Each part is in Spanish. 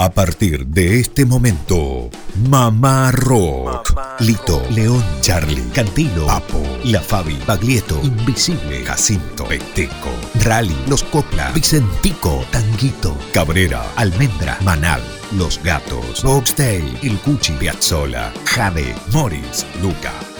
A partir de este momento, Mamá Rock. Lito, León, Charlie, Cantilo, Papo, La Fabi, Baglietto, Invisible, Jacinto, Peteco, Rally, Los Copla, Vicentico, Tanguito, Cabrera, Almendra, Manal, Los Gatos, Boxtail, El Cuchi, Piazzola, Jade, Morris, Luca,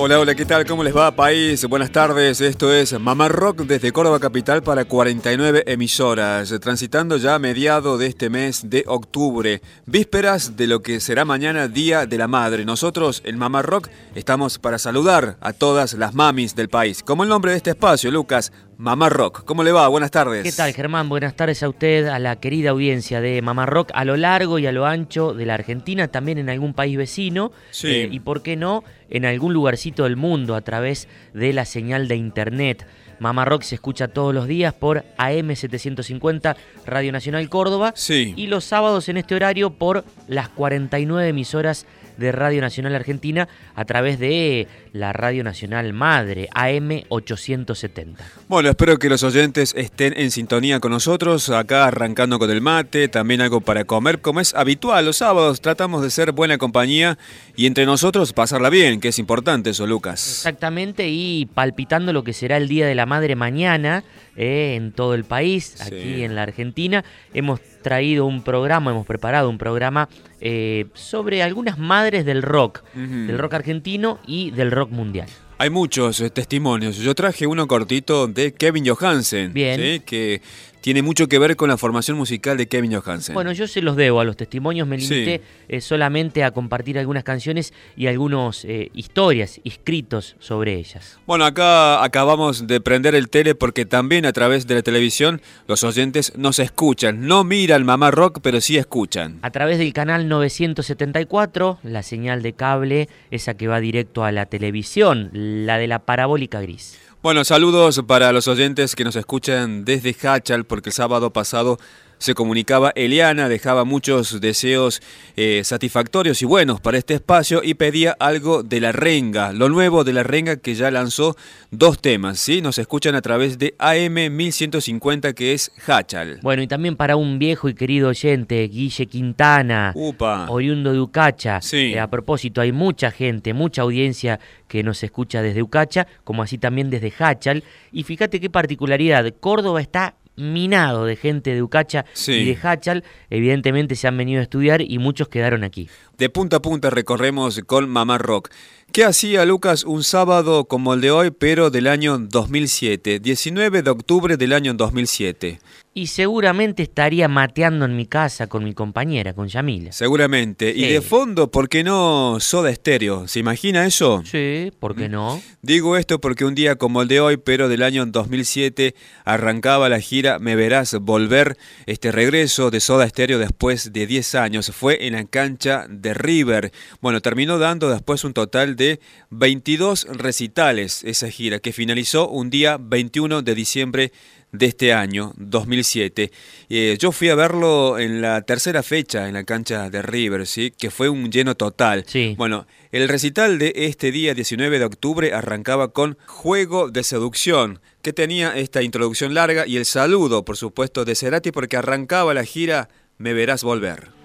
Hola, hola, ¿qué tal? ¿Cómo les va, país? Buenas tardes. Esto es Mamá Rock desde Córdoba Capital para 49 emisoras, transitando ya a mediado de este mes de octubre, vísperas de lo que será mañana Día de la Madre. Nosotros, en Mamá Rock, estamos para saludar a todas las mamis del país. Como el nombre de este espacio, Lucas, Mamá Rock. ¿Cómo le va? Buenas tardes. ¿Qué tal, Germán? Buenas tardes a usted, a la querida audiencia de Mamá Rock a lo largo y a lo ancho de la Argentina, también en algún país vecino. Sí. eh, y por qué no, en algún lugarcito del mundo a través de la señal de internet. Mamá Rock se escucha todos los días por AM750 Radio Nacional Córdoba. Sí. Y los sábados en este horario por las 49 emisoras de Radio Nacional Argentina a través de la Radio Nacional Madre, AM870. Bueno, espero que los oyentes estén en sintonía con nosotros, acá arrancando con el mate, también algo para comer, como es habitual los sábados, tratamos de ser buena compañía y entre nosotros pasarla bien, que es importante eso, Lucas. Exactamente, y palpitando lo que será el Día de la Madre mañana eh, en todo el país, Sí. aquí en la Argentina, hemos traído un programa, hemos preparado un programa eh, sobre algunas madres del rock, del rock argentino y del rock mundial. Hay muchos eh, testimonios. Yo traje uno cortito de Kevin Johansen, Bien. ¿sí? que tiene mucho que ver con la formación musical de Kevin Johansen. Bueno, yo se los debo a los testimonios, me Sí. limité eh, solamente a compartir algunas canciones y algunas historias, escritos sobre ellas. Bueno, acá acabamos de prender el tele porque también a través de la televisión los oyentes nos escuchan. No miran Mamá Rock, pero sí escuchan. A través del canal 974, la señal de cable, esa que va directo a la televisión, la de la parabólica gris. Bueno, saludos para los oyentes que nos escuchan desde Hachal, porque el sábado pasado se comunicaba Eliana, dejaba muchos deseos eh, satisfactorios y buenos para este espacio y pedía algo de la renga, lo nuevo de la renga que ya lanzó dos temas, ¿sí? Nos escuchan a través de AM 1150 que es Hachal. Bueno, y también para un viejo y querido oyente, Guille Quintana, Upa. oriundo de Ucacha. Sí. Eh, a propósito, hay mucha gente, mucha audiencia que nos escucha desde Ucacha, como así también desde Hachal. Y fíjate qué particularidad, Córdoba está minado de gente de Ucacha Sí. y de Hachal. Evidentemente se han venido a estudiar y muchos quedaron aquí. De punta a punta recorremos con Mamá Rock. ¿Qué hacía Lucas un sábado como el de hoy, pero del año 2007? 19 de octubre del año 2007. Y seguramente estaría mateando en mi casa con mi compañera, con Yamila. Seguramente. Y de fondo, ¿por qué no Soda Estéreo? ¿Se imagina eso? Sí, ¿por qué no? Digo esto porque un día como el de hoy, pero del año 2007, arrancaba la gira Me Verás Volver, este regreso de Soda Stereo después de 10 años. Fue en la cancha de River. Bueno, terminó dando después un total de 22 recitales esa gira, que finalizó un día 21 de diciembre de este año, 2007. Eh, yo fui a verlo en la tercera fecha en la cancha de River, ¿sí? que fue un lleno total. Sí. Bueno, el recital de este día 19 de octubre arrancaba con Juego de Seducción, que tenía esta introducción larga y el saludo, por supuesto, de Cerati porque arrancaba la gira Me Verás Volver.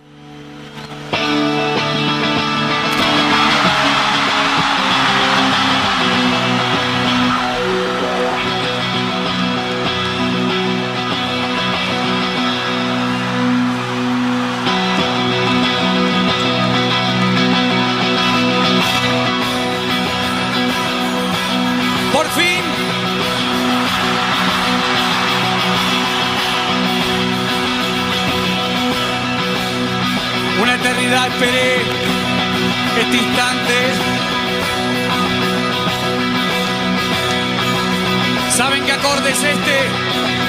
Eternidad esperé este instante. ¿Saben qué acorde es este?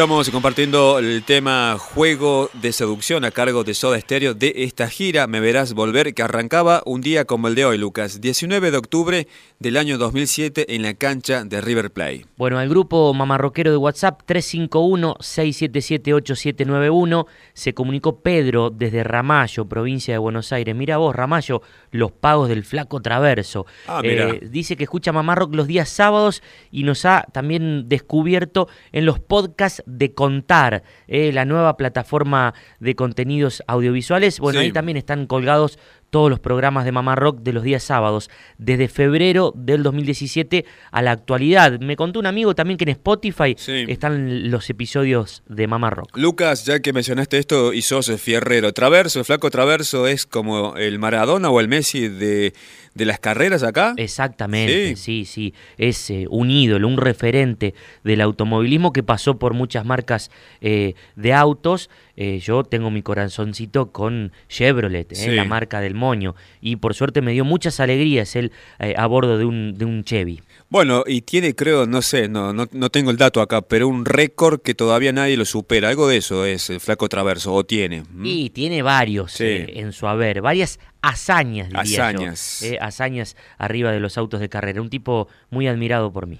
Estamos compartiendo el tema Juego de Seducción a cargo de Soda Stereo de esta gira Me Verás Volver que arrancaba un día como el de hoy, Lucas, 19 de octubre del año 2007 en la cancha de River Plate. Bueno, al grupo mamarroquero de WhatsApp 351-677-8791 se comunicó Pedro desde Ramallo, provincia de Buenos Aires. Mira vos, Ramallo, los pagos del flaco Traverso. Ah, mira. Eh, dice que escucha Mamarrock los días sábados y nos ha también descubierto en los podcasts de Contar, eh, la nueva plataforma de contenidos audiovisuales. Bueno, Sí. ahí también están colgados todos los programas de Mamá Rock de los días sábados, desde febrero del 2017 a la actualidad. Me contó un amigo también que en Spotify Sí. están los episodios de Mamá Rock. Lucas, ya que mencionaste esto y sos fierrero, Traverso, el flaco Traverso es como el Maradona o el Messi de, de las carreras acá. Exactamente, Sí. sí, sí, es eh, un ídolo, un referente del automovilismo que pasó por muchas marcas eh, de autos. Eh, yo tengo mi corazoncito con Chevrolet, Sí. la marca del moño, y por suerte me dio muchas alegrías él a bordo de un, de un Chevy. Bueno, y tiene, creo, no sé, no, no, no tengo el dato acá, pero un récord que todavía nadie lo supera. Algo de eso es el flaco Traverso, o tiene. Y tiene varios Sí. en su haber, varias hazañas, diría yo, Hazañas. eh, hazañas arriba de los autos de carrera. Un tipo muy admirado por mí.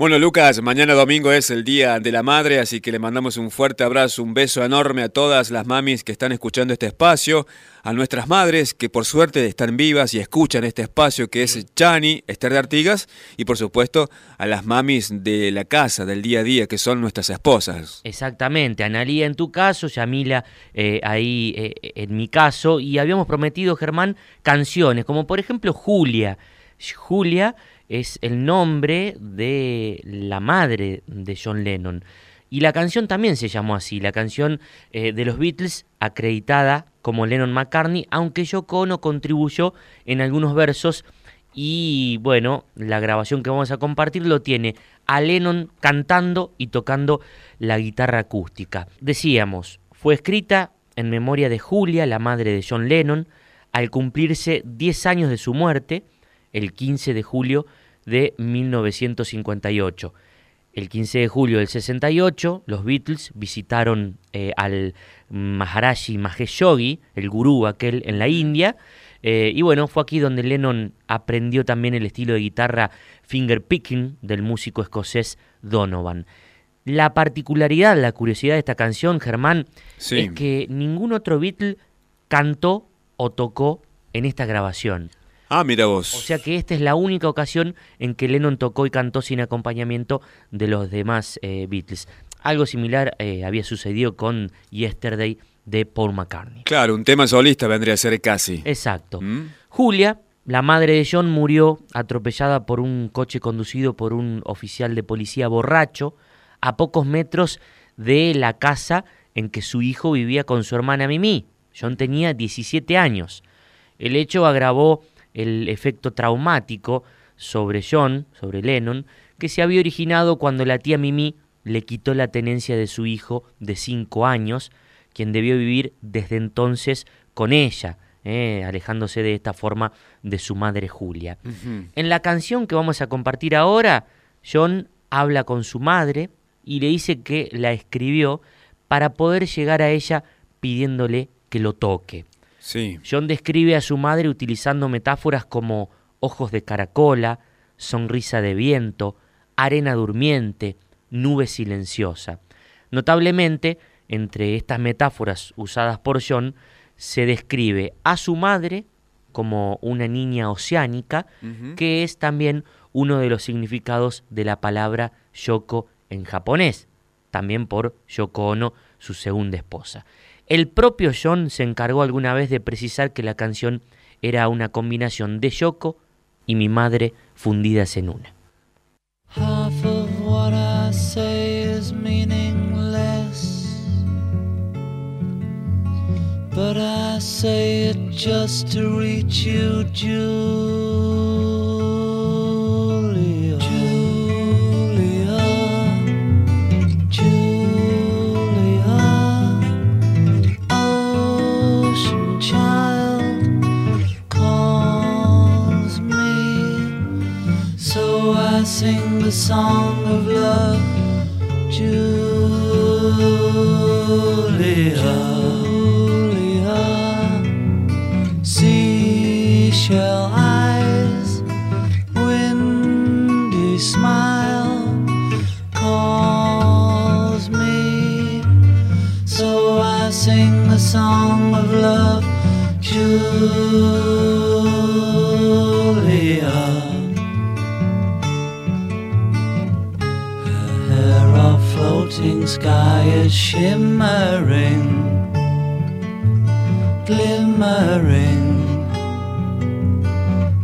Bueno, Lucas, mañana domingo es el Día de la Madre, así que le mandamos un fuerte abrazo, un beso enorme a todas las mamis que están escuchando este espacio, a nuestras madres que por suerte están vivas y escuchan este espacio que es Chani, Esther de Artigas, y por supuesto a las mamis de la casa, del día a día, que son nuestras esposas. Exactamente, Analía en tu caso, Yamila eh, ahí eh, en mi caso, y habíamos prometido, Germán, canciones, como por ejemplo Julia. Julia es el nombre de la madre de John Lennon. Y la canción también se llamó así, la canción eh, de los Beatles acreditada como Lennon McCartney, aunque Yoko Ono contribuyó en algunos versos y bueno, la grabación que vamos a compartir lo tiene a Lennon cantando y tocando la guitarra acústica. Decíamos, fue escrita en memoria de Julia, la madre de John Lennon, al cumplirse 10 años de su muerte, el 15 de julio de 1958. El 15 de julio del 68, los Beatles visitaron eh, al Maharaji Mahesh Yogi, el gurú aquel en la India, eh, y bueno, fue aquí donde Lennon aprendió también el estilo de guitarra finger picking del músico escocés Donovan. La particularidad, la curiosidad de esta canción, Germán, Sí. es que ningún otro Beatle cantó o tocó en esta grabación. Ah, mira vos. O sea que esta es la única ocasión en que Lennon tocó y cantó sin acompañamiento de los demás eh, Beatles. Algo similar eh, había sucedido con Yesterday de Paul McCartney. Claro, un tema solista vendría a ser casi. Exacto. ¿Mm? Julia, la madre de John, murió atropellada por un coche conducido por un oficial de policía borracho a pocos metros de la casa en que su hijo vivía con su hermana Mimi. John tenía 17 años. El hecho agravó el efecto traumático sobre John, sobre Lennon, que se había originado cuando la tía Mimi le quitó la tenencia de su hijo de 5 años, quien debió vivir desde entonces con ella, eh, alejándose de esta forma de su madre Julia. En la canción que vamos a compartir ahora, John habla con su madre y le dice que la escribió para poder llegar a ella pidiéndole que lo toque. Sí. John describe a su madre utilizando metáforas como ojos de caracola, sonrisa de viento, arena durmiente, nube silenciosa. Notablemente, entre estas metáforas usadas por John, se describe a su madre como una niña oceánica, que es también uno de los significados de la palabra Yoko en japonés, también por Yoko Ono, su segunda esposa. El propio John se encargó alguna vez de precisar que la canción era una combinación de Yoko y mi madre fundidas en una. The song of love, Julia. Julia, seashell eyes, windy smile calls me. So I sing a song of love, Julia. Sky is shimmering, glimmering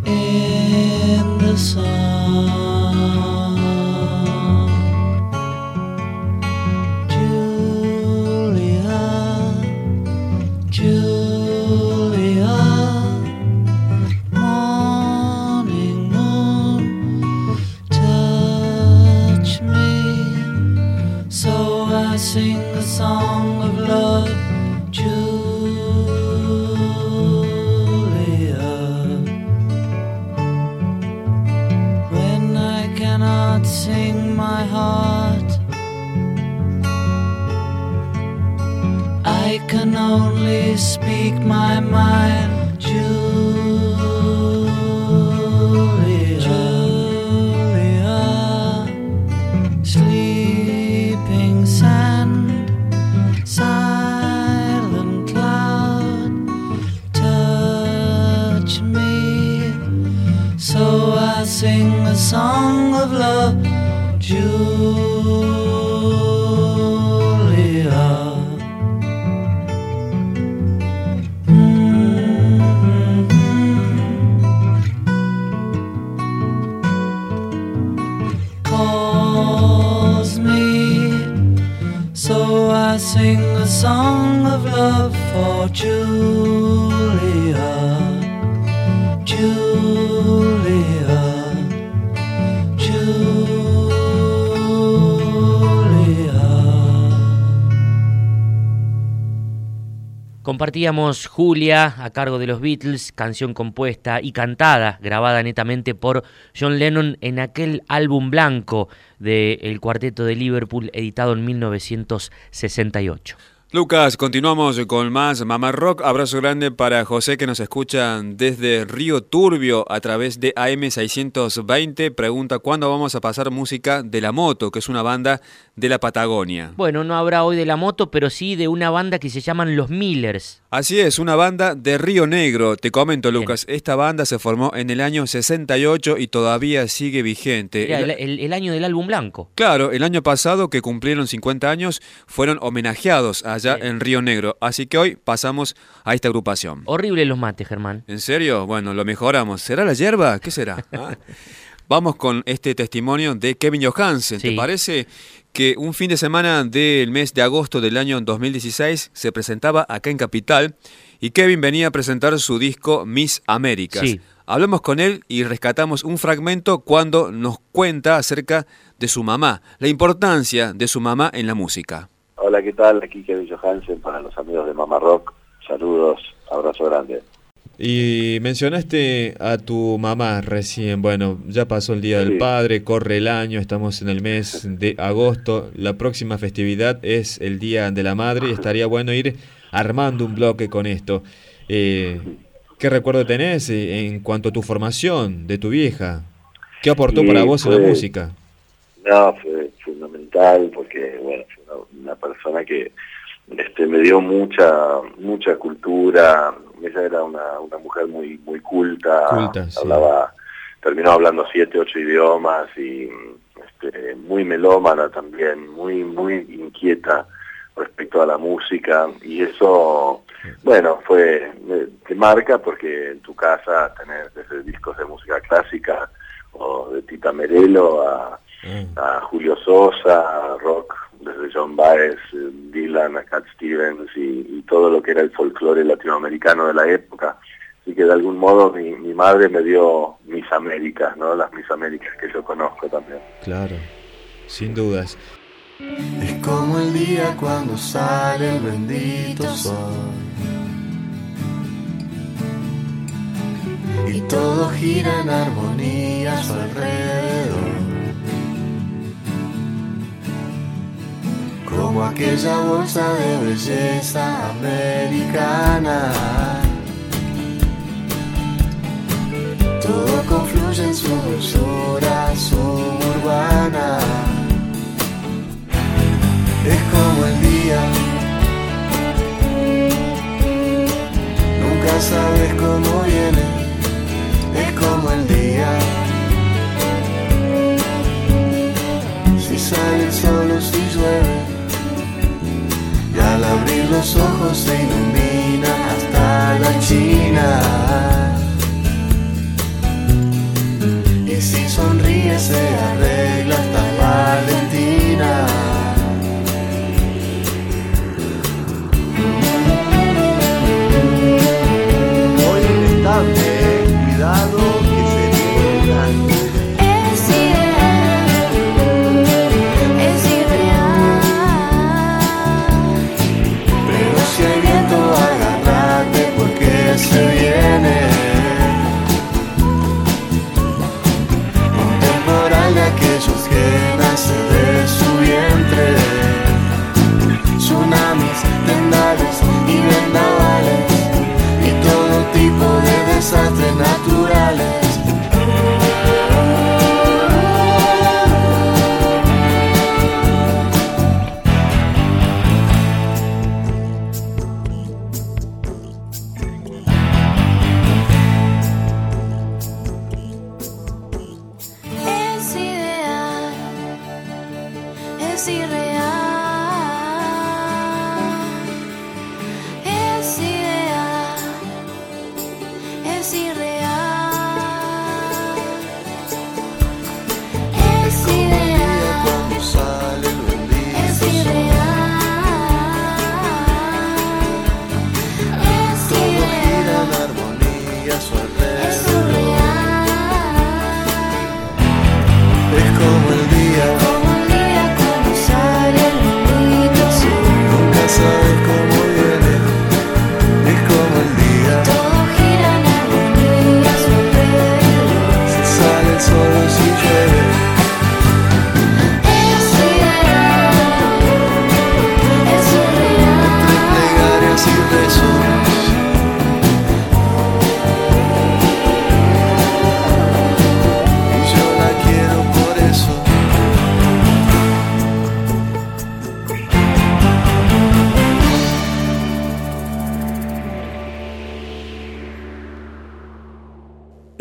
in the sun. Compartíamos Julia a cargo de los Beatles, canción compuesta y cantada, grabada netamente por John Lennon en aquel álbum blanco del cuarteto de Liverpool editado en 1968. Lucas, continuamos con más Mamá Rock. Abrazo grande para José que nos escucha desde Río Turbio a través de AM620. Pregunta cuándo vamos a pasar música de La Moto, que es una banda de la Patagonia. Bueno, no habrá hoy de la moto, pero sí de una banda que se llaman Los Millers. Así es, una banda de Río Negro. Te comento, Lucas, esta banda se formó en el año 68 y todavía sigue vigente. Era El- el, el- el año del álbum blanco. Claro, el año pasado que cumplieron 50 años fueron homenajeados allá en Río Negro. Así que hoy pasamos a esta agrupación. Horrible los mates, Germán. ¿En serio? Bueno, lo mejoramos. ¿Será la hierba? ¿Qué será? Ah. Vamos con este testimonio de Kevin Johansen. ¿Te parece que un fin de semana del mes de agosto del año 2016 se presentaba acá en Capital y Kevin venía a presentar su disco Miss Américas? Sí. Hablamos con él y rescatamos un fragmento cuando nos cuenta acerca de su mamá, la importancia de su mamá en la música. Hola, ¿qué tal? Aquí Kevin Johansen para los amigos de Mama Rock. Saludos, abrazo grande. Y mencionaste a tu mamá recién, bueno, ya pasó el Día del. Padre, corre el año, estamos en el mes de agosto, la próxima festividad es el Día de la Madre y estaría bueno ir armando un bloque con esto. Eh, ¿Qué recuerdo tenés eh, en cuanto a tu formación de tu vieja? ¿Qué aportó para vos en la música? No, fue fundamental porque, bueno, fue una, una persona que este, me dio mucha mucha cultura. Ella era una, una mujer muy muy culta. Culta, sí. Hablaba, terminó hablando siete, ocho idiomas y este, muy melómana también, muy muy inquieta respecto a la música y eso, bueno, fue me- te marca porque en tu casa tenés desde discos de música clásica o de Tita Merelo a Ah, a Julio Sosa, rock, desde John Baez, eh, Dylan, a Cat Stevens y, y todo lo que era el folclore latinoamericano de la época. Así que de algún modo mi, mi madre me dio mis Américas, ¿no? Las mis Américas que yo conozco también. claro, sin dudas. Es como el día cuando sale el bendito sol. Y todo gira en armonía a su alrededor. Como aquella bolsa de belleza americana. Todo confluye en su dulzura suburbana. Es como el día.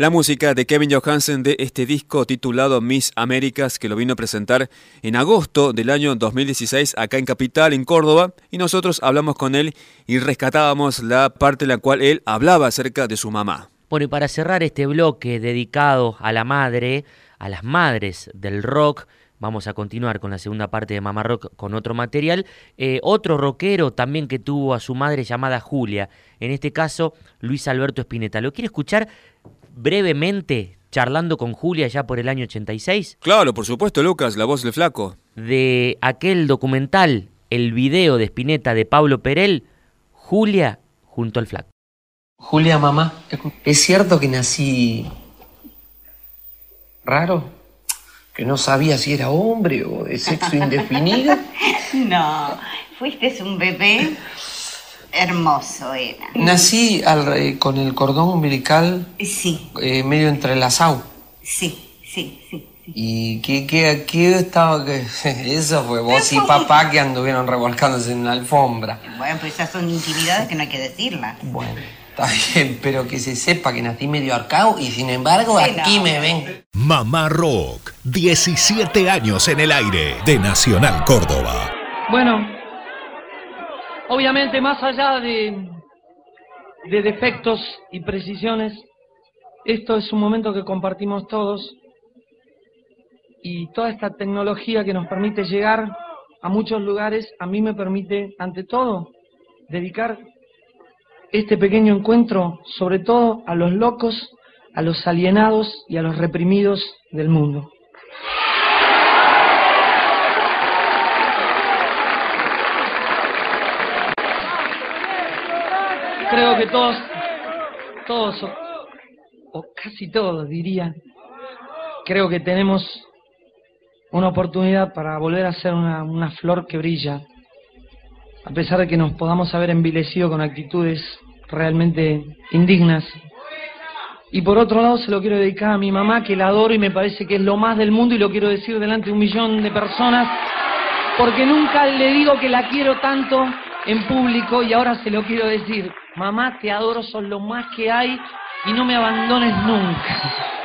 La música de Kevin Johansen de este disco titulado Miss Américas que lo vino a presentar en agosto del año 2016 acá en Capital, en Córdoba, y nosotros hablamos con él y rescatábamos la parte en la cual él hablaba acerca de su mamá. Bueno, y para cerrar este bloque dedicado a la madre, a las madres del rock, vamos a continuar con la segunda parte de Mamá Rock con otro material. Eh, otro rockero también que tuvo a su madre llamada Julia, en este caso Luis Alberto Spinetta. ¿Lo quiere escuchar brevemente charlando con Julia ya por el año 86? Claro, por supuesto, Lucas, la voz del flaco. De aquel documental, el video de Spinetta de Pablo Perel, Julia junto al flaco. Julia, mamá, ¿es cierto que nací raro? ¿Que no sabía si era hombre o de sexo indefinido? No, fuiste un bebé hermoso, era. Nací al con el cordón umbilical Sí, eh, medio entrelazado. sí, sí, sí. ¿Y qué, qué, qué estaba? que Eso fue vos y papá que anduvieron revolcándose en la alfombra. Bueno, pues esas son intimidades que no hay que decirlas. Bueno, está bien, pero que se sepa que nací medio arcao y sin embargo Sí, aquí no. me ven. Mamá Rock, 17 años en el aire de Nacional Córdoba. Bueno, obviamente más allá de, de defectos y precisiones, esto es un momento que compartimos todos y toda esta tecnología que nos permite llegar a muchos lugares, a mí me permite, ante todo, dedicar este pequeño encuentro sobre todo a los locos, a los alienados y a los reprimidos del mundo. Creo que todos, todos, o, casi todos diría, creo que tenemos una oportunidad para volver a ser una, una flor que brilla a pesar de que nos podamos haber envilecido con actitudes realmente indignas. Y por otro lado se lo quiero dedicar a mi mamá, que la adoro y me parece que es lo más del mundo y lo quiero decir delante de un millón de personas, porque nunca le digo que la quiero tanto en público y ahora se lo quiero decir. Mamá, te adoro, sos lo más que hay y no me abandones nunca.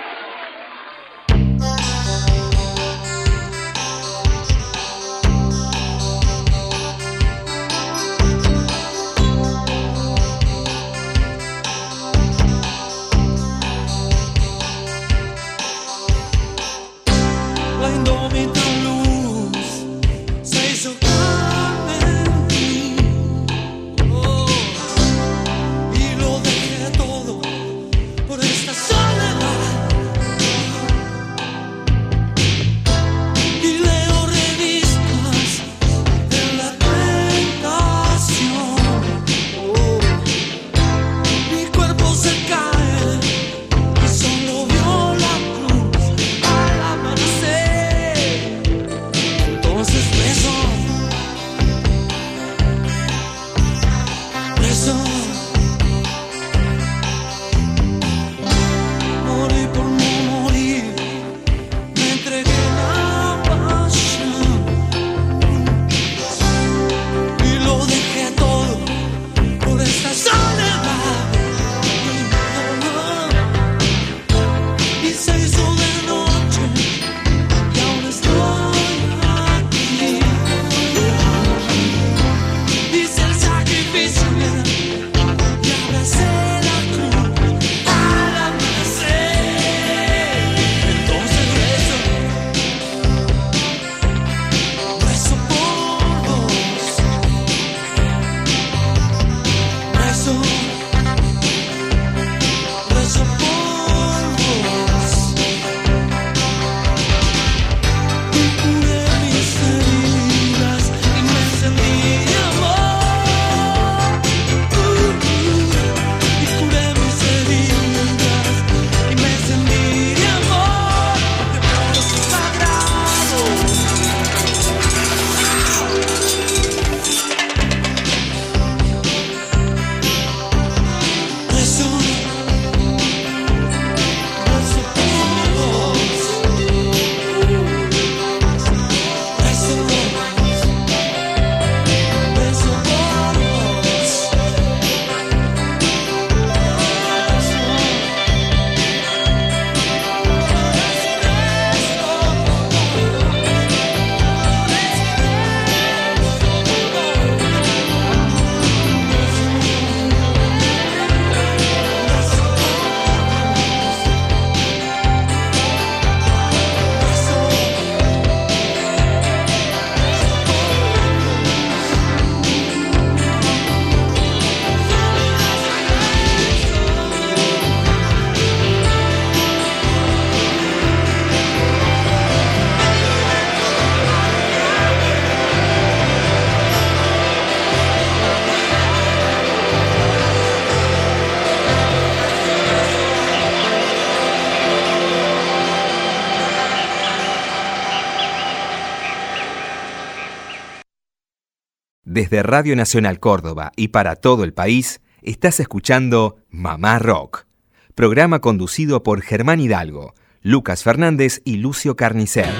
Desde Radio Nacional Córdoba y para todo el país, estás escuchando Mamá Rock, programa conducido por Germán Hidalgo, Lucas Fernández y Lucio Carnicer.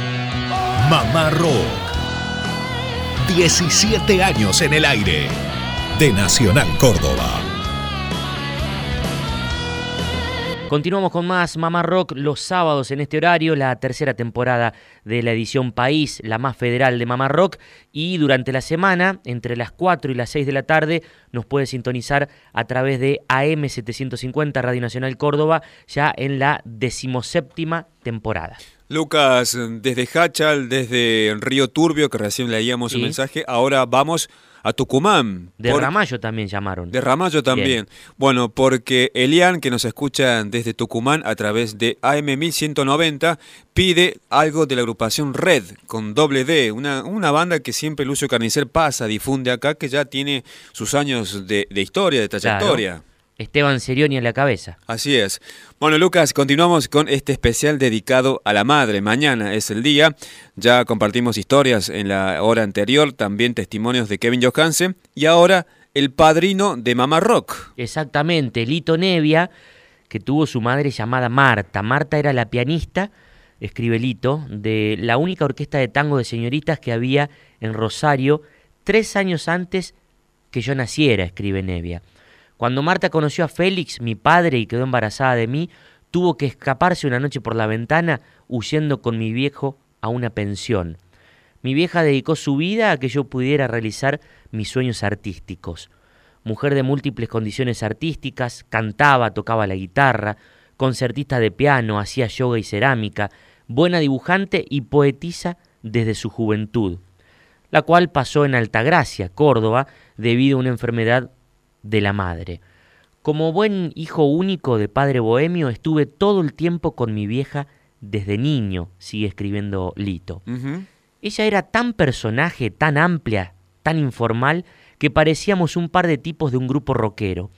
Mamá Rock. 17 años en el aire. De Nacional Córdoba. Continuamos con más Mamá Rock los sábados en este horario, la tercera temporada de la edición País, la más federal de Mamá Rock. Y durante la semana, entre las 4 y las 6 de la tarde, nos puede sintonizar a través de AM750 Radio Nacional Córdoba, ya en la decimoséptima temporada. Lucas, desde Hachal, desde Río Turbio, que recién leíamos un mensaje, ahora vamos a Tucumán. De Por- Ramallo también llamaron. De Ramallo también. Bueno, porque Elian, que nos escucha desde Tucumán a través de AM1190, pide algo de la agrupación Red, con doble D, una, una banda que siempre Lucio Carnicer pasa, difunde acá, que ya tiene sus años de, de historia, de trayectoria. Claro. Esteban Serioni a la cabeza. Así es. Bueno, Lucas, continuamos con este especial dedicado a la madre. Mañana es el día. Ya compartimos historias en la hora anterior, también testimonios de Kevin Johansen y ahora el padrino de Mamá Rock. Exactamente, Lito Nevia, que tuvo su madre llamada Marta. Marta era la pianista, escribe Lito, de la única orquesta de tango de señoritas que había en Rosario tres años antes que yo naciera, escribe Nevia. Cuando Marta conoció a Félix, mi padre, y quedó embarazada de mí, tuvo que escaparse una noche por la ventana huyendo con mi viejo a una pensión. Mi vieja dedicó su vida a que yo pudiera realizar mis sueños artísticos. Mujer de múltiples condiciones artísticas, cantaba, tocaba la guitarra, concertista de piano, hacía yoga y cerámica, buena dibujante y poetisa desde su juventud, la cual pasó en Altagracia, Córdoba, debido a una enfermedad de la madre. Como buen hijo único de padre bohemio, estuve todo el tiempo con mi vieja desde niño, sigue escribiendo Lito. Ella era tan personaje, tan amplia, tan informal, que parecíamos un par de tipos de un grupo rockero.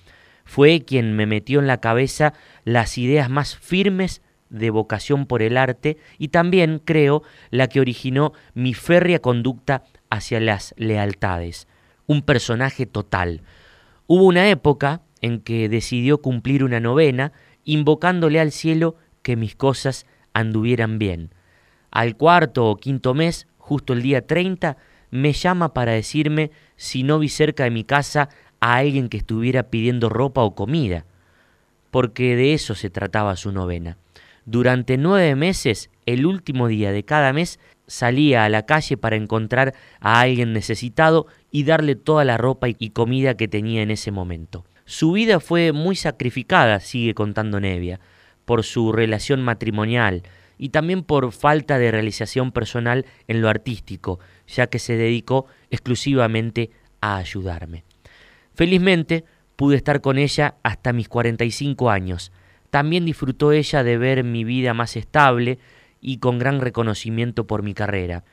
Fue quien me metió en la cabeza las ideas más firmes de vocación por el arte y también, creo, la que originó mi férrea conducta hacia las lealtades. Un personaje total, Hubo una época en que decidió cumplir una novena, invocándole al cielo que mis cosas anduvieran bien. Al cuarto o quinto mes, justo el día 30, me llama para decirme si no vi cerca de mi casa a alguien que estuviera pidiendo ropa o comida, porque de eso se trataba su novena. Durante nueve meses, el último día de cada mes, salía a la calle para encontrar a alguien necesitado y darle toda la ropa y comida que tenía en ese momento. Su vida fue muy sacrificada, sigue contando Nevia, por su relación matrimonial y también por falta de realización personal en lo artístico, ya que se dedicó exclusivamente a ayudarme. Felizmente pude estar con ella hasta mis 45 años. También disfrutó ella de ver mi vida más estable y con gran reconocimiento por mi carrera.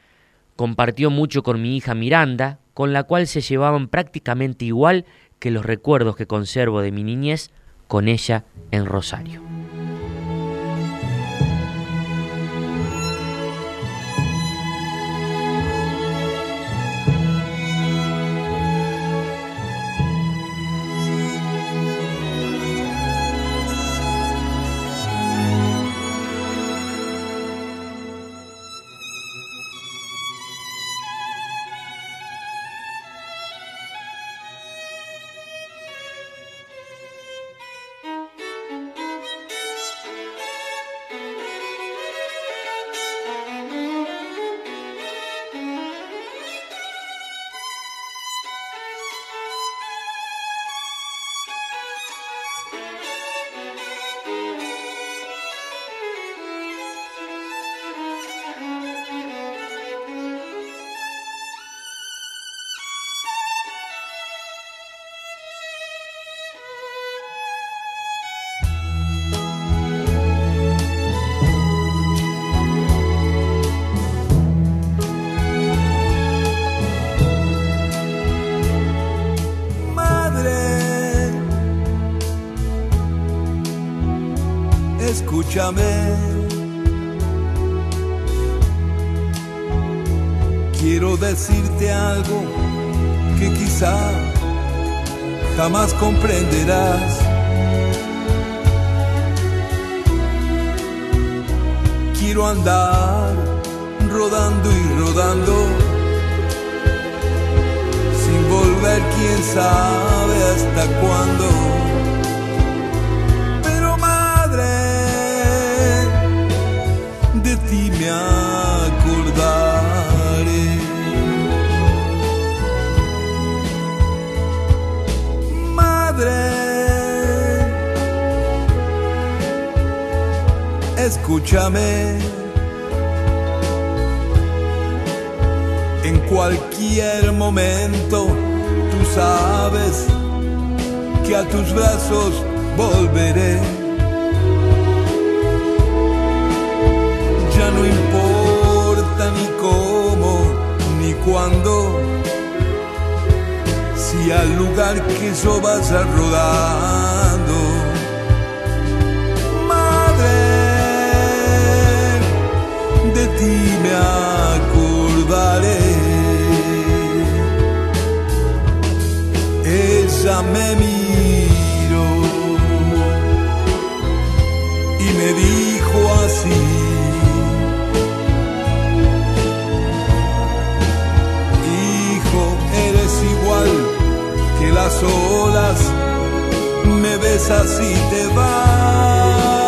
Compartió mucho con mi hija Miranda, con la cual se llevaban prácticamente igual que los recuerdos que conservo de mi niñez con ella en Rosario. Jamás comprenderás. Brazos volveré. Ya no importa ni cómo ni cuándo, si al lugar que yo vaya rodando. Madre, de ti me acordaré. Ella me me dijo así. Hijo, eres igual que las olas, me besas y te vas.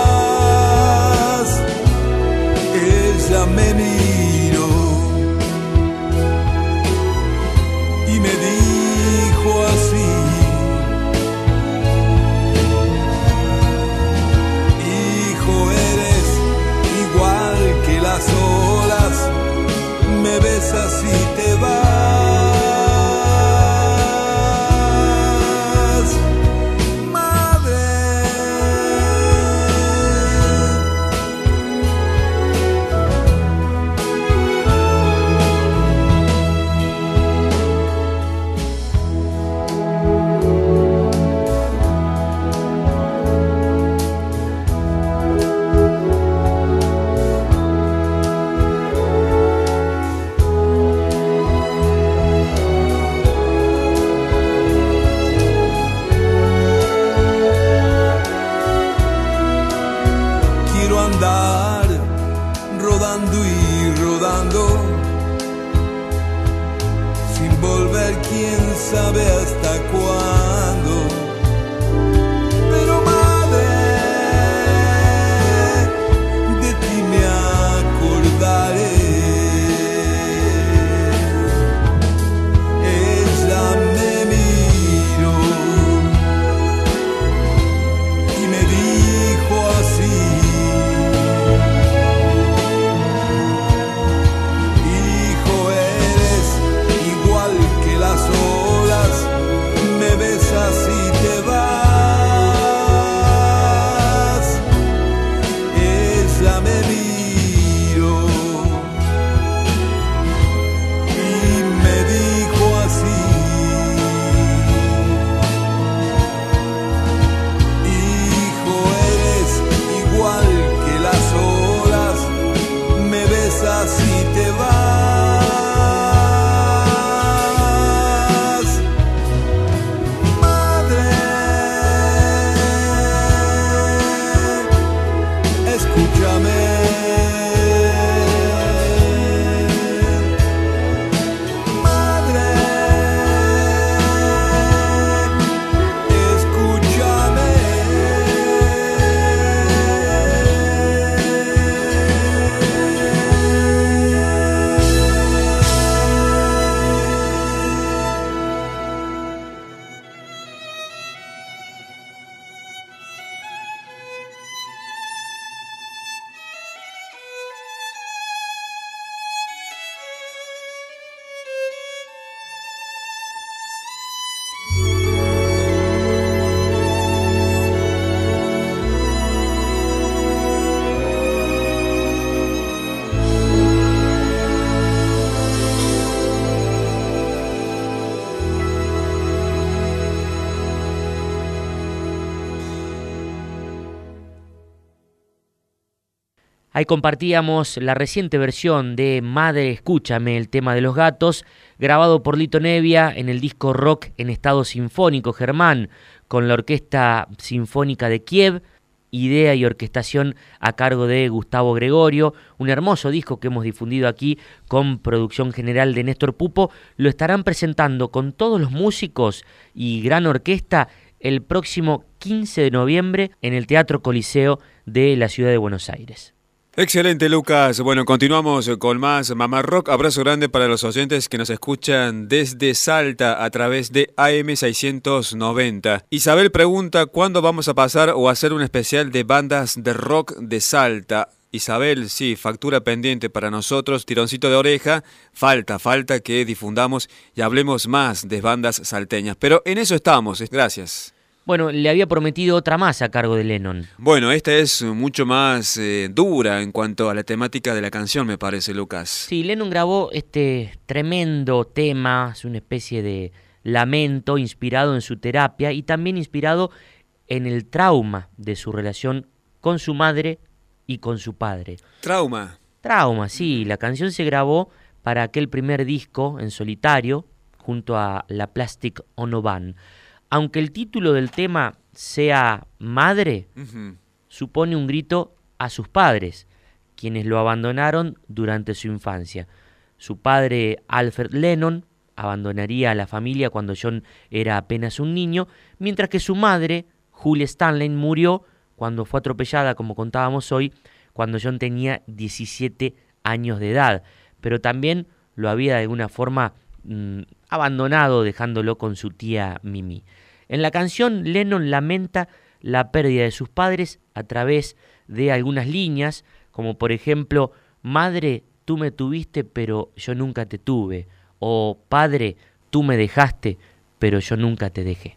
Ahí compartíamos la reciente versión de Madre Escúchame, el tema de los gatos, grabado por Lito Nevia en el disco Rock en estado sinfónico germán, con la Orquesta Sinfónica de Kiev, idea y orquestación a cargo de Gustavo Gregorio, un hermoso disco que hemos difundido aquí con producción general de Néstor Pupo, lo estarán presentando con todos los músicos y gran orquesta el próximo 15 de noviembre en el Teatro Coliseo de la ciudad de Buenos Aires. Excelente, Lucas. Bueno, continuamos con más Mamá Rock. Abrazo grande para los oyentes que nos escuchan desde Salta a través de AM690. Isabel pregunta cuándo vamos a pasar o hacer un especial de bandas de rock de Salta. Isabel, sí, factura pendiente para nosotros, tironcito de oreja, falta, falta que difundamos y hablemos más de bandas salteñas. Pero en eso estamos, gracias. Bueno, le había prometido otra más a cargo de Lennon. Bueno, esta es mucho más eh, dura en cuanto a la temática de la canción, me parece, Lucas. Sí, Lennon grabó este tremendo tema, es una especie de, lamento inspirado en su terapia y también inspirado en el trauma de su relación con su madre y con su padre. Trauma. Trauma, sí, la canción se grabó para aquel primer disco en solitario junto a la Plastic Ono Band. Aunque el título del tema sea Madre, supone un grito a sus padres, quienes lo abandonaron durante su infancia. Su padre, Alfred Lennon, abandonaría a la familia cuando John era apenas un niño, mientras que su madre, Julie Stanley, murió cuando fue atropellada, como contábamos hoy, cuando John tenía 17 años de edad, pero también lo había de alguna forma mm, abandonado dejándolo con su tía Mimi. En la canción Lennon lamenta la pérdida de sus padres a través de algunas líneas, como por ejemplo, Madre, tú me tuviste pero yo nunca te tuve, o Padre, tú me dejaste pero yo nunca te dejé.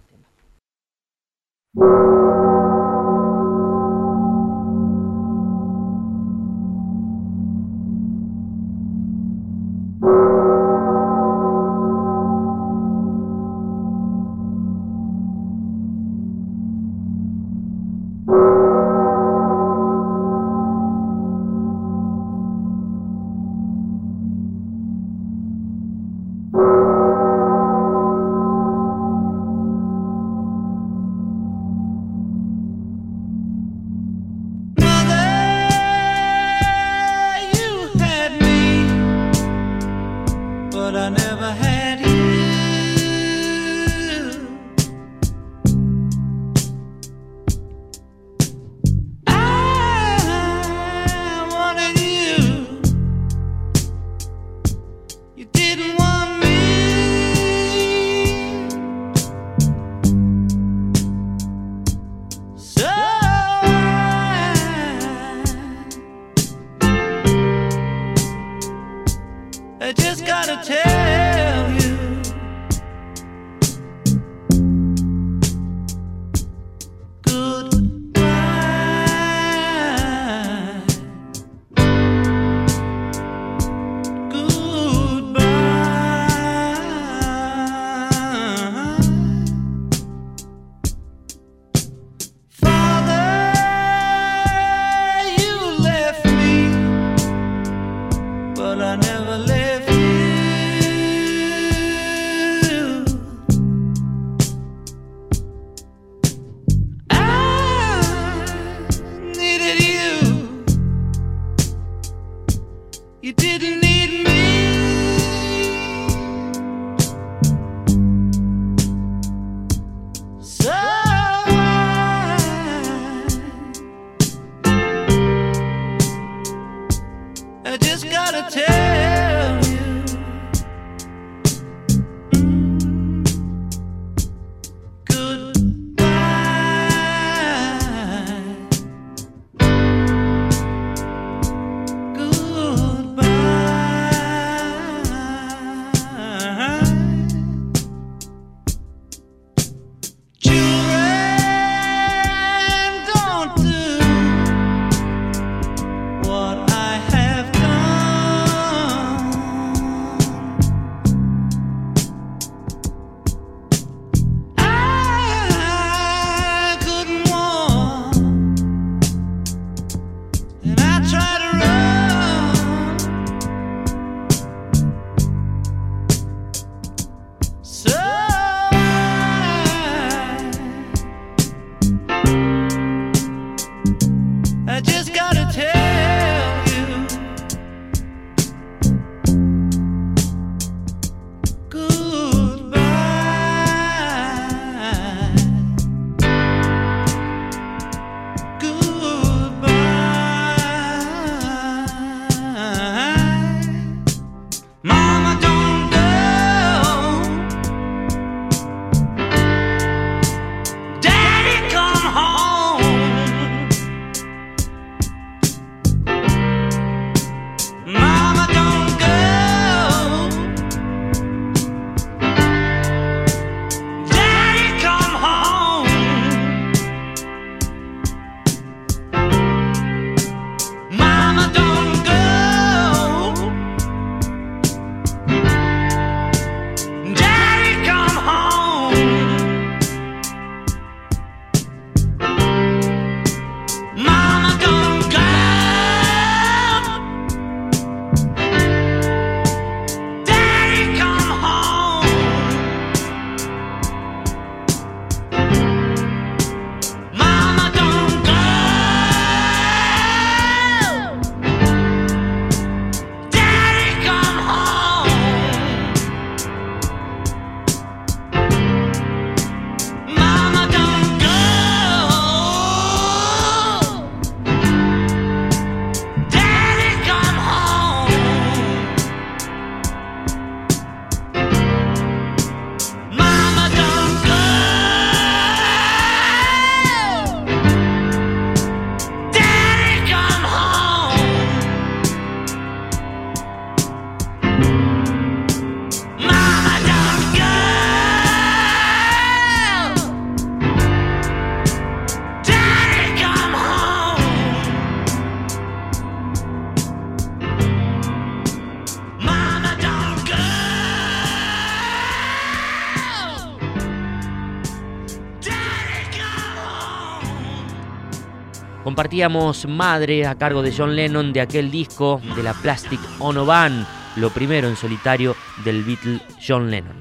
Compartíamos Madre a cargo de John Lennon de aquel disco de la Plastic Ono Band, lo primero en solitario del Beatle John Lennon.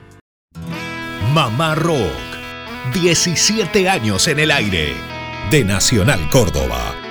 Mamá Rock. 17 años en el aire. De Nacional Córdoba.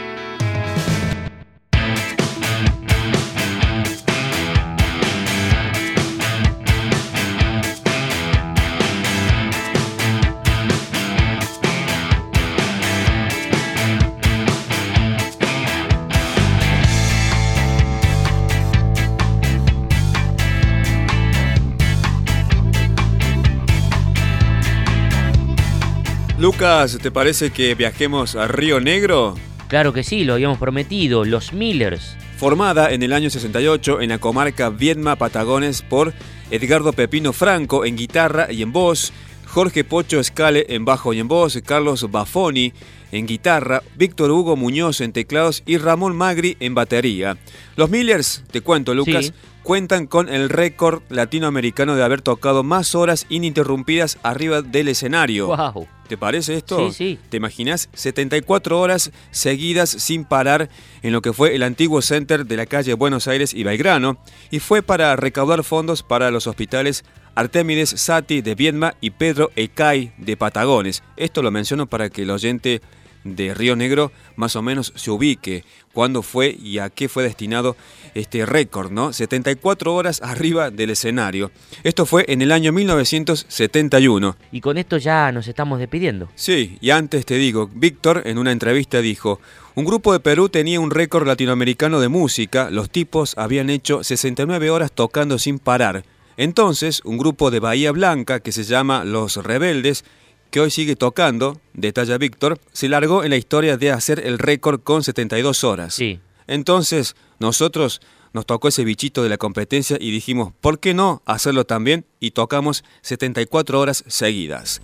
Lucas, ¿te parece que viajemos a Río Negro? Claro que sí, lo habíamos prometido, los Millers. Formada en el año 68 en la comarca Viedma Patagones por Edgardo Pepino Franco en guitarra y en voz, Jorge Pocho Escale en bajo y en voz, Carlos Bafoni en guitarra, Víctor Hugo Muñoz en teclados y Ramón Magri en batería. Los Millers, te cuento Lucas, Sí. cuentan con el récord latinoamericano de haber tocado más horas ininterrumpidas arriba del escenario. Wow. ¿Te parece esto? Sí, sí. ¿Te imaginas? 74 horas seguidas sin parar en lo que fue el antiguo center de la calle Buenos Aires y Belgrano y fue para recaudar fondos para los hospitales Artemides Sati de Viedma y Pedro Ecay de Patagones. Esto lo menciono para que el oyente de Río Negro más o menos se ubique cuándo fue y a qué fue destinado este récord, ¿no? 74 horas arriba del escenario. Esto fue en el año 1971. Y con esto ya nos estamos despidiendo. Sí, y antes te digo, Víctor en una entrevista dijo, un grupo de Perú tenía un récord latinoamericano de música, los tipos habían hecho 69 horas tocando sin parar. Entonces, un grupo de Bahía Blanca que se llama Los Rebeldes, que hoy sigue tocando, detalla Víctor, se largó en la historia de hacer el récord con 72 horas. Sí. Entonces, nosotros nos tocó ese bichito de la competencia y dijimos, ¿por qué no hacerlo también? Y tocamos 74 horas seguidas.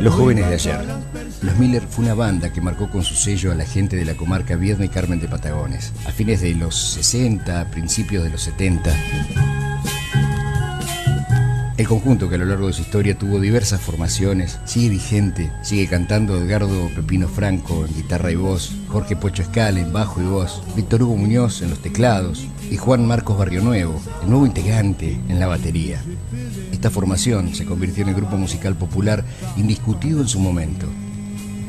Los jóvenes de ayer. Los Miller fue una banda que marcó con su sello a la gente de la comarca Viedma y Carmen de Patagones. A fines de los 60, principios de los 70. El conjunto que a lo largo de su historia tuvo diversas formaciones, sigue vigente, sigue cantando Edgardo Pepino Franco en guitarra y voz, Jorge Pocho Escala en bajo y voz, Víctor Hugo Muñoz en los teclados y Juan Marcos Barrio Nuevo, el nuevo integrante en la batería. Esta formación se convirtió en el grupo musical popular indiscutido en su momento.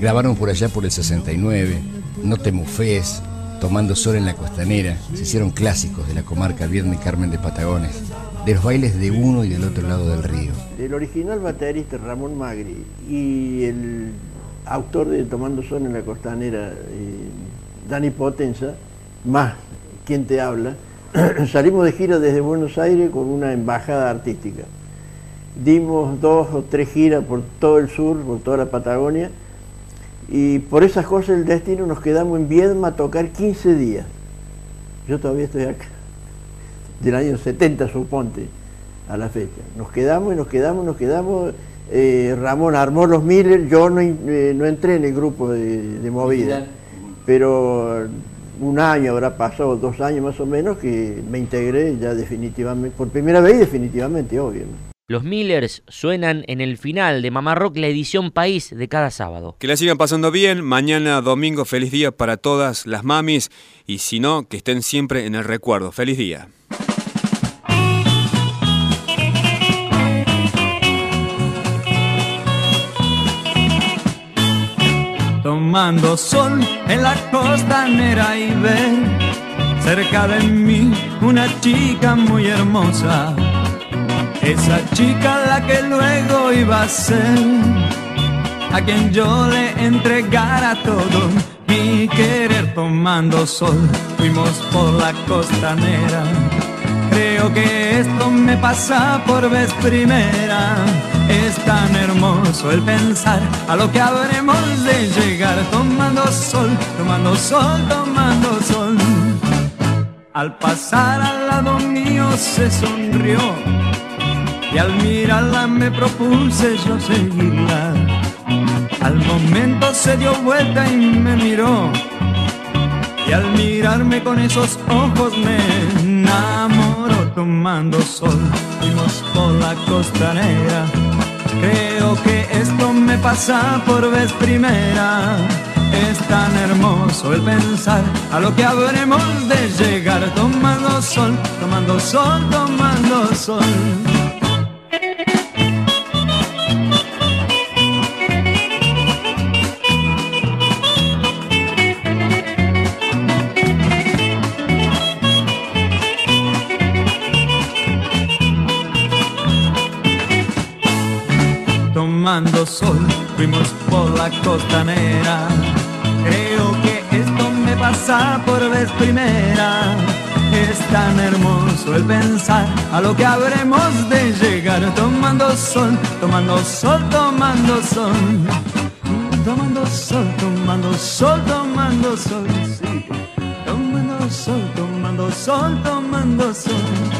Grabaron por allá por el 69, No te mufés, Tomando Sol en la Costanera, se hicieron clásicos de la comarca y Carmen de Patagones, de los bailes de uno y del otro lado del río. El original baterista Ramón Magri y el autor de Tomando Sol en la Costanera, eh, Dani Potenza, más quien te habla, salimos de gira desde Buenos Aires con una embajada artística. Dimos dos o tres giras por todo el sur, por toda la Patagonia, y por esas cosas del destino nos quedamos en Viedma a tocar 15 días. Yo todavía estoy acá, del año 70 suponte, a la fecha. Nos quedamos y nos quedamos, nos quedamos. eh, Ramón armó los Miller, yo no, eh, no entré en el grupo de, de movida, pero un año habrá pasado, dos años más o menos, que me integré ya definitivamente, por primera vez y definitivamente, obvio. Los Millers suenan en el final de Mamá Rock, la edición país de cada sábado. Que la sigan pasando bien. Mañana domingo, feliz día para todas las mamis. Y si no, que estén siempre en el recuerdo. Feliz día. tomando sol en la costanera y ver cerca de mí una chica muy hermosa. Esa chica la que luego iba a ser a quien yo le entregara todo mi querer tomando sol. Fuimos por la costanera. Creo que esto me pasa por vez primera. Es tan hermoso el pensar a lo que habremos de llegar tomando sol, tomando sol, tomando sol. Al pasar al lado mío se sonrió y al mirarla me propuse yo seguirla. Al momento se dio vuelta y me miró y al mirarme con esos ojos me enamoró tomando sol. Fuimos por la costanera. Creo que esto me pasa por vez primera. Es tan hermoso el pensar a lo que habremos de llegar tomando sol, tomando sol, tomando sol. Tomando sol, fuimos por la costanera. Creo que esto me pasa por vez primera. Es tan hermoso el pensar a lo que habremos de llegar. Tomando sol, tomando sol, tomando sol. Tomando sol, tomando sol, tomando sol. Tomando sol, tomando sol, tomando sol.